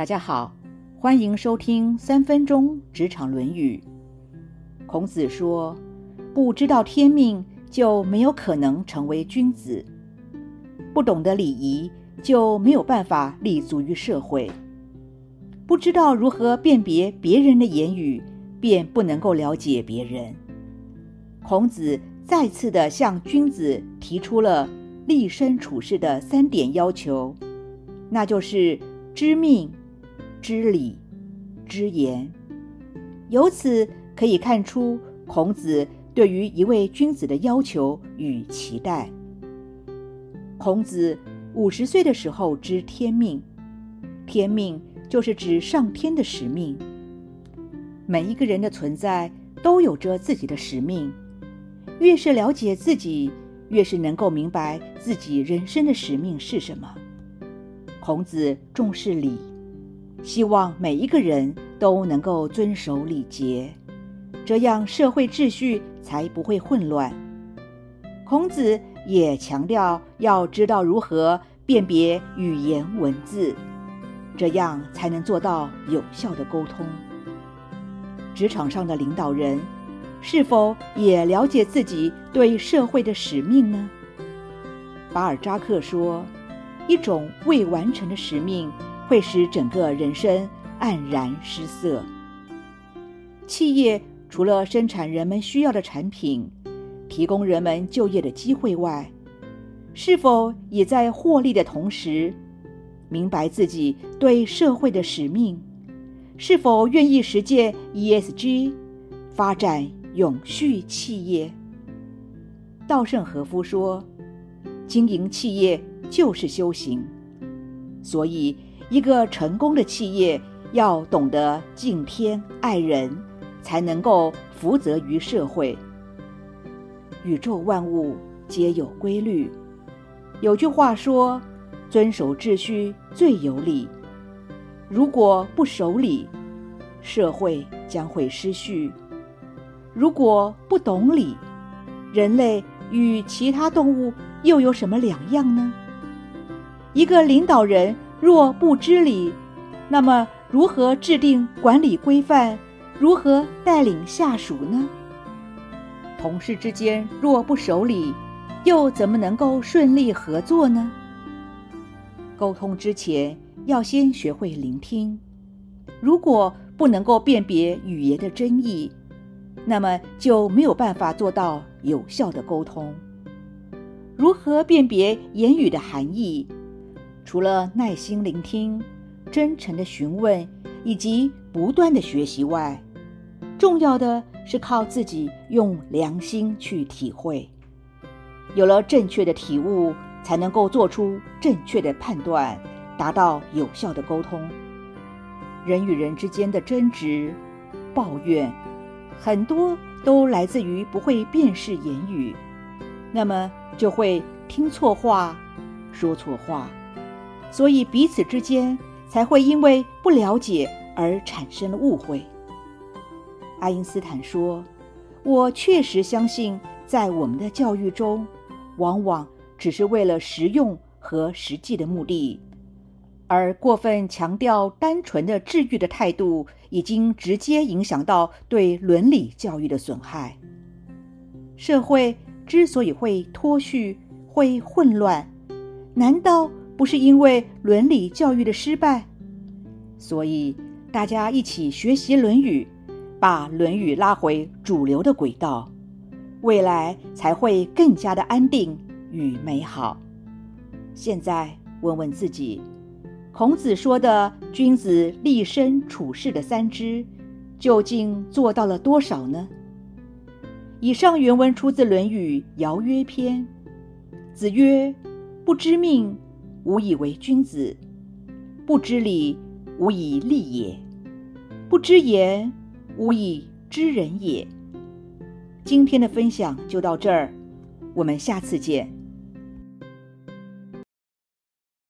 大家好，欢迎收听三分钟职场论语。孔子说：“不知道天命，就没有可能成为君子；不懂得礼仪，就没有办法立足于社会；不知道如何辨别别人的言语，便不能够了解别人。”孔子再次的向君子提出了立身处世的三点要求，那就是知命、知礼、知言。由此可以看出孔子对于一位君子的要求与期待。孔子五十岁的时候知天命，天命就是指上天的使命。每一个人的存在都有着自己的使命。越是了解自己，越是能够明白自己人生的使命是什么。孔子重视礼，希望每一个人都能够遵守礼节，这样社会秩序才不会混乱。孔子也强调要知道如何辨别语言文字，这样才能做到有效的沟通。职场上的领导人。是否也了解自己对社会的使命呢？巴尔扎克说：“一种未完成的使命会使整个人生黯然失色。”企业除了生产人们需要的产品，提供人们就业的机会外，是否也在获利的同时，明白自己对社会的使命？是否愿意实践 ESG 发展？永续企业，稻盛和夫说：“经营企业就是修行。”所以，一个成功的企业要懂得敬天爱人，才能够福泽于社会。宇宙万物皆有规律，有句话说：“遵守秩序最有理。”如果不守礼，社会将会失序。如果不懂礼，人类与其他动物又有什么两样呢？一个领导人若不知礼，那么如何制定管理规范？如何带领下属呢？同事之间若不守礼，又怎么能够顺利合作呢？沟通之前要先学会聆听，如果不能够辨别语言的真意。那么就没有办法做到有效的沟通。如何辨别言语的含义？除了耐心聆听、真诚的询问以及不断的学习外，重要的是靠自己用良心去体会。有了正确的体悟，才能够做出正确的判断，达到有效的沟通。人与人之间的争执、抱怨。很多都来自于不会辨识言语，那么就会听错话，说错话，所以彼此之间才会因为不了解而产生了误会。爱因斯坦说：“我确实相信，在我们的教育中，往往只是为了实用和实际的目的。”而过分强调单纯的治愈的态度，已经直接影响到对伦理教育的损害。社会之所以会脱序、会混乱，难道不是因为伦理教育的失败？所以，大家一起学习《论语》，把《论语》拉回主流的轨道，未来才会更加的安定与美好。现在，问问自己。孔子说的“君子立身处世”的三知，究竟做到了多少呢？以上原文出自《论语·尧曰篇》。子曰：“不知命，无以为君子；不知礼，无以立也；不知言，无以知人也。”今天的分享就到这儿，我们下次见。